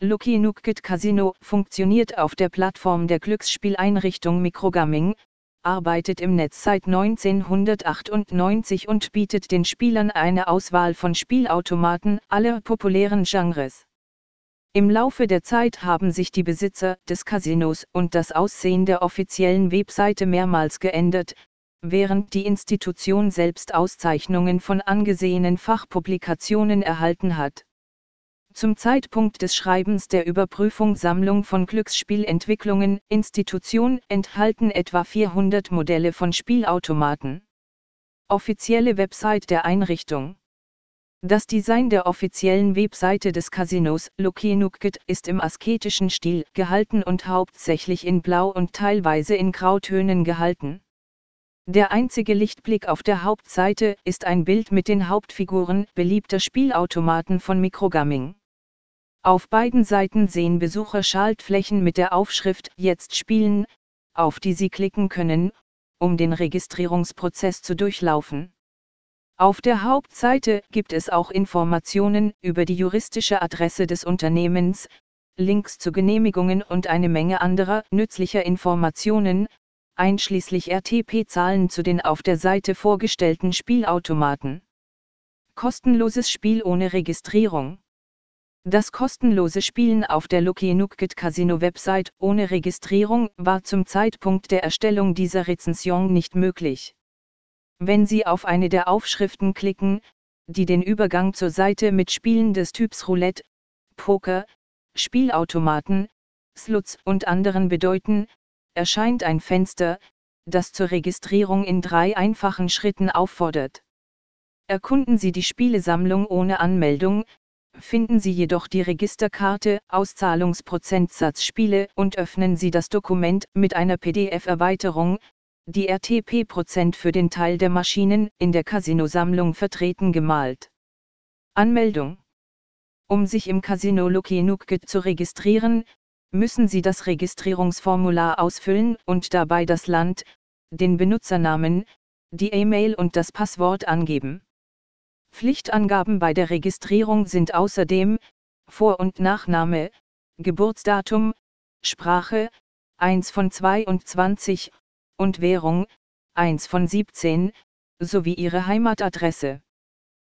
Lucky Nugget Casino funktioniert auf der Plattform der Glücksspieleinrichtung Microgaming, arbeitet im Netz seit 1998 und bietet den Spielern eine Auswahl von Spielautomaten aller populären Genres. Im Laufe der Zeit haben sich die Besitzer des Casinos und das Aussehen der offiziellen Webseite mehrmals geändert, während die Institution selbst Auszeichnungen von angesehenen Fachpublikationen erhalten hat. Zum Zeitpunkt des Schreibens der Überprüfung Sammlung von Glücksspielentwicklungen Institution enthalten etwa 400 Modelle von Spielautomaten. Offizielle Website der Einrichtung Das Design der offiziellen Webseite des Casinos Lucky Nugget ist im asketischen Stil gehalten und hauptsächlich in Blau und teilweise in Grautönen gehalten. Der einzige Lichtblick auf der Hauptseite ist ein Bild mit den Hauptfiguren beliebter Spielautomaten von Microgaming. Auf beiden Seiten sehen Besucher Schaltflächen mit der Aufschrift Jetzt spielen, auf die sie klicken können, um den Registrierungsprozess zu durchlaufen. Auf der Hauptseite gibt es auch Informationen über die juristische Adresse des Unternehmens, Links zu Genehmigungen und eine Menge anderer nützlicher Informationen, einschließlich RTP-Zahlen zu den auf der Seite vorgestellten Spielautomaten. Kostenloses Spiel ohne Registrierung. Das kostenlose Spielen auf der Lucky Nugget Casino Website ohne Registrierung war zum Zeitpunkt der Erstellung dieser Rezension nicht möglich. Wenn Sie auf eine der Aufschriften klicken, die den Übergang zur Seite mit Spielen des Typs Roulette, Poker, Spielautomaten, Sluts und anderen bedeuten, erscheint ein Fenster, das zur Registrierung in drei einfachen Schritten auffordert. Erkunden Sie die Spielesammlung ohne Anmeldung, finden Sie jedoch die Registerkarte Auszahlungsprozentsatz Spiele und öffnen Sie das Dokument mit einer PDF-Erweiterung, die RTP-Prozent für den Teil der Maschinen in der Casino-Sammlung vertreten gemalt. Anmeldung Um sich im Casino Lucky Nugget zu registrieren, müssen Sie das Registrierungsformular ausfüllen und dabei das Land, den Benutzernamen, die E-Mail und das Passwort angeben. Pflichtangaben bei der Registrierung sind außerdem Vor- und Nachname, Geburtsdatum, Sprache, 1 von 22 und Währung, 1 von 17, sowie ihre Heimatadresse.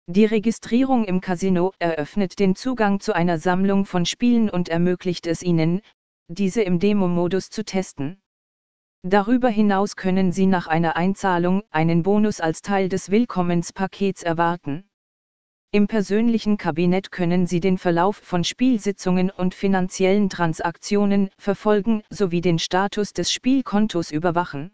Die Registrierung im Casino eröffnet den Zugang zu einer Sammlung von Spielen und ermöglicht es Ihnen, diese im Demo-Modus zu testen. Darüber hinaus können Sie nach einer Einzahlung einen Bonus als Teil des Willkommenspakets erwarten. Im persönlichen Kabinett können Sie den Verlauf von Spielsitzungen und finanziellen Transaktionen verfolgen sowie den Status des Spielkontos überwachen.